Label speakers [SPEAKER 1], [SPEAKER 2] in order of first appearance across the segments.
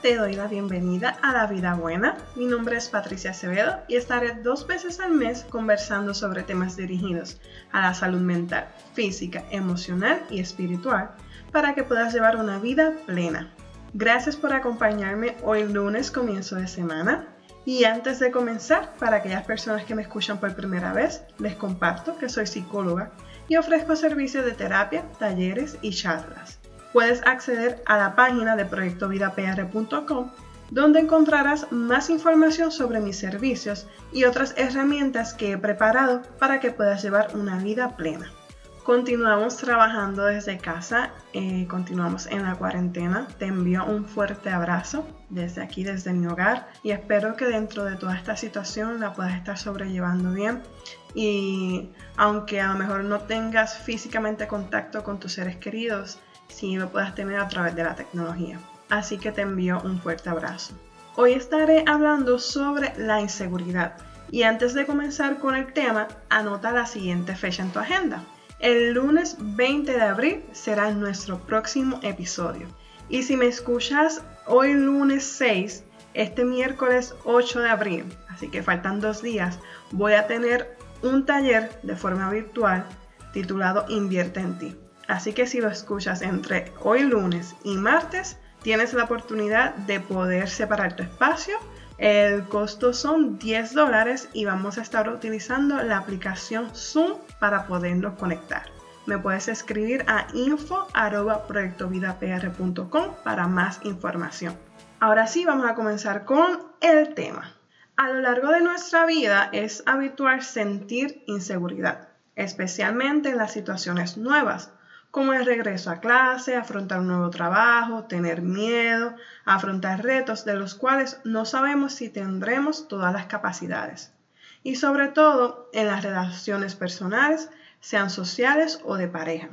[SPEAKER 1] Te doy la bienvenida a La Vida Buena. Mi nombre es Patricia Acevedo y estaré dos veces al mes conversando sobre temas dirigidos a la salud mental, física, emocional y espiritual para que puedas llevar una vida plena. Gracias por acompañarme hoy lunes comienzo de semana. Y antes de comenzar, para aquellas personas que me escuchan por primera vez, les comparto que soy psicóloga y ofrezco servicios de terapia, talleres y charlas puedes acceder a la página de proyectovidapr.com donde encontrarás más información sobre mis servicios y otras herramientas que he preparado para que puedas llevar una vida plena. Continuamos trabajando desde casa, eh, continuamos en la cuarentena. Te envío un fuerte abrazo desde aquí, desde mi hogar, y espero que dentro de toda esta situación la puedas estar sobrellevando bien. Y aunque a lo mejor no tengas físicamente contacto con tus seres queridos, si lo puedas tener a través de la tecnología. Así que te envío un fuerte abrazo. Hoy estaré hablando sobre la inseguridad. Y antes de comenzar con el tema, anota la siguiente fecha en tu agenda. El lunes 20 de abril será nuestro próximo episodio. Y si me escuchas hoy lunes 6, este miércoles 8 de abril, así que faltan dos días, voy a tener un taller de forma virtual titulado Invierte en ti. Así que si lo escuchas entre hoy lunes y martes, tienes la oportunidad de poder separar tu espacio. El costo son 10 dólares y vamos a estar utilizando la aplicación Zoom para podernos conectar. Me puedes escribir a info.proyectovidapr.com para más información. Ahora sí, vamos a comenzar con el tema. A lo largo de nuestra vida es habitual sentir inseguridad, especialmente en las situaciones nuevas como el regreso a clase, afrontar un nuevo trabajo, tener miedo, afrontar retos de los cuales no sabemos si tendremos todas las capacidades. Y sobre todo en las relaciones personales, sean sociales o de pareja.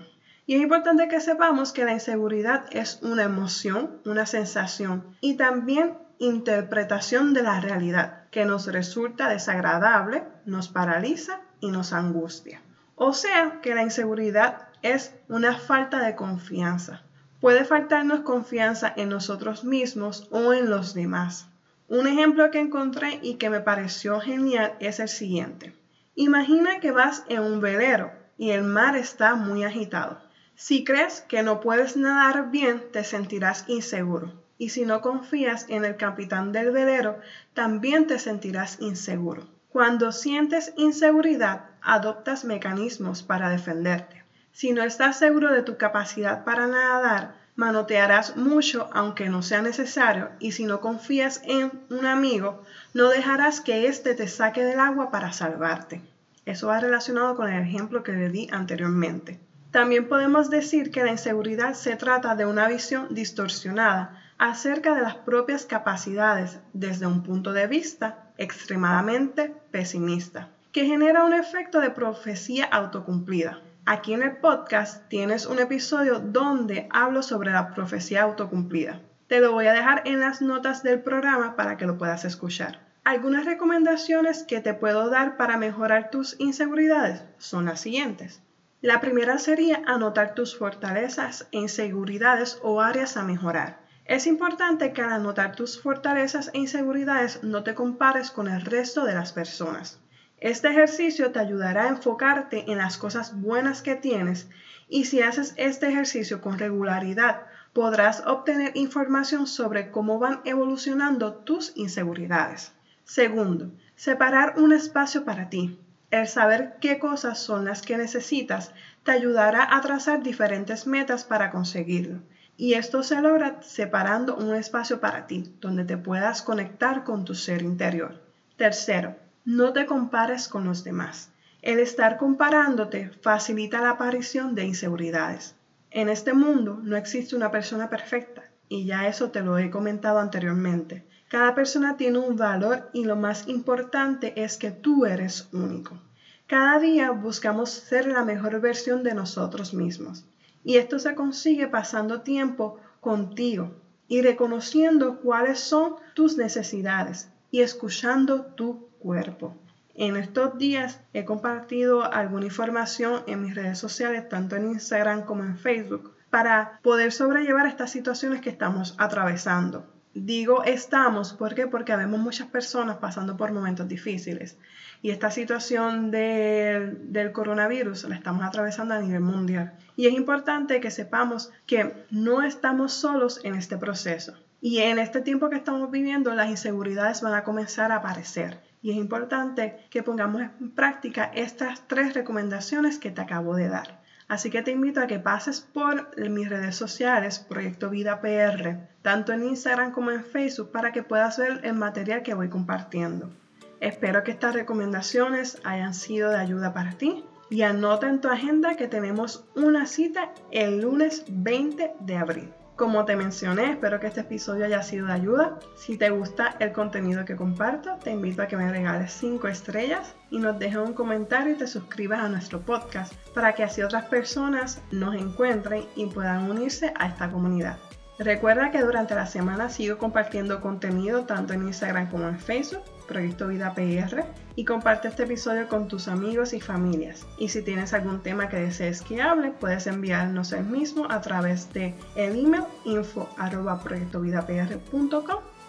[SPEAKER 1] Y es importante que sepamos que la inseguridad es una emoción, una sensación y también interpretación de la realidad que nos resulta desagradable, nos paraliza y nos angustia. O sea que la inseguridad es una falta de confianza. Puede faltarnos confianza en nosotros mismos o en los demás. Un ejemplo que encontré y que me pareció genial es el siguiente. Imagina que vas en un velero y el mar está muy agitado. Si crees que no puedes nadar bien, te sentirás inseguro. Y si no confías en el capitán del velero, también te sentirás inseguro. Cuando sientes inseguridad, adoptas mecanismos para defenderte. Si no estás seguro de tu capacidad para nadar, manotearás mucho aunque no sea necesario y si no confías en un amigo, no dejarás que éste te saque del agua para salvarte. Eso va relacionado con el ejemplo que le di anteriormente. También podemos decir que la inseguridad se trata de una visión distorsionada acerca de las propias capacidades desde un punto de vista extremadamente pesimista, que genera un efecto de profecía autocumplida. Aquí en el podcast tienes un episodio donde hablo sobre la profecía autocumplida. Te lo voy a dejar en las notas del programa para que lo puedas escuchar. Algunas recomendaciones que te puedo dar para mejorar tus inseguridades son las siguientes. La primera sería anotar tus fortalezas inseguridades o áreas a mejorar. Es importante que al anotar tus fortalezas e inseguridades no te compares con el resto de las personas. Este ejercicio te ayudará a enfocarte en las cosas buenas que tienes y si haces este ejercicio con regularidad podrás obtener información sobre cómo van evolucionando tus inseguridades. Segundo, separar un espacio para ti. El saber qué cosas son las que necesitas te ayudará a trazar diferentes metas para conseguirlo. Y esto se logra separando un espacio para ti, donde te puedas conectar con tu ser interior. Tercero, no te compares con los demás. El estar comparándote facilita la aparición de inseguridades. En este mundo no existe una persona perfecta, y ya eso te lo he comentado anteriormente. Cada persona tiene un valor y lo más importante es que tú eres único. Cada día buscamos ser la mejor versión de nosotros mismos. Y esto se consigue pasando tiempo contigo y reconociendo cuáles son tus necesidades y escuchando tu cuerpo. En estos días he compartido alguna información en mis redes sociales, tanto en Instagram como en Facebook, para poder sobrellevar estas situaciones que estamos atravesando. Digo estamos, ¿por qué? Porque vemos muchas personas pasando por momentos difíciles y esta situación del coronavirus la estamos atravesando a nivel mundial. Y es importante que sepamos que no estamos solos en este proceso. Y en este tiempo que estamos viviendo, las inseguridades van a comenzar a aparecer. Y es importante que pongamos en práctica estas tres recomendaciones que te acabo de dar. Así que te invito a que pases por mis redes sociales, Proyecto Vida PR, tanto en Instagram como en Facebook, para que puedas ver el material que voy compartiendo. Espero que estas recomendaciones hayan sido de ayuda para ti y anota en tu agenda que tenemos una cita el lunes 20 de abril. Como te mencioné, espero que este episodio haya sido de ayuda. Si te gusta el contenido que comparto, te invito a que me regales 5 estrellas y nos dejes un comentario y te suscribas a nuestro podcast para que así otras personas nos encuentren y puedan unirse a esta comunidad. Recuerda que durante la semana sigo compartiendo contenido tanto en Instagram como en Facebook, Proyecto Vida PR, y comparte este episodio con tus amigos y familias. Y si tienes algún tema que desees que hable, puedes enviarnos el mismo a través de el email info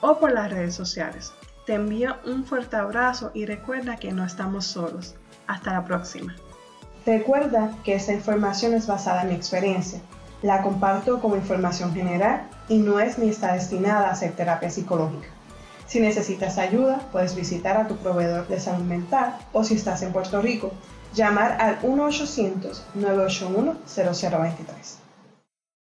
[SPEAKER 1] o por las redes sociales. Te envío un fuerte abrazo y recuerda que no estamos solos. Hasta la próxima. Recuerda que esta información es basada en mi experiencia la comparto como información general y no es ni está destinada a ser terapia psicológica. Si necesitas ayuda, puedes visitar a tu proveedor de salud mental o si estás en Puerto Rico, llamar al 1-800-981-0023.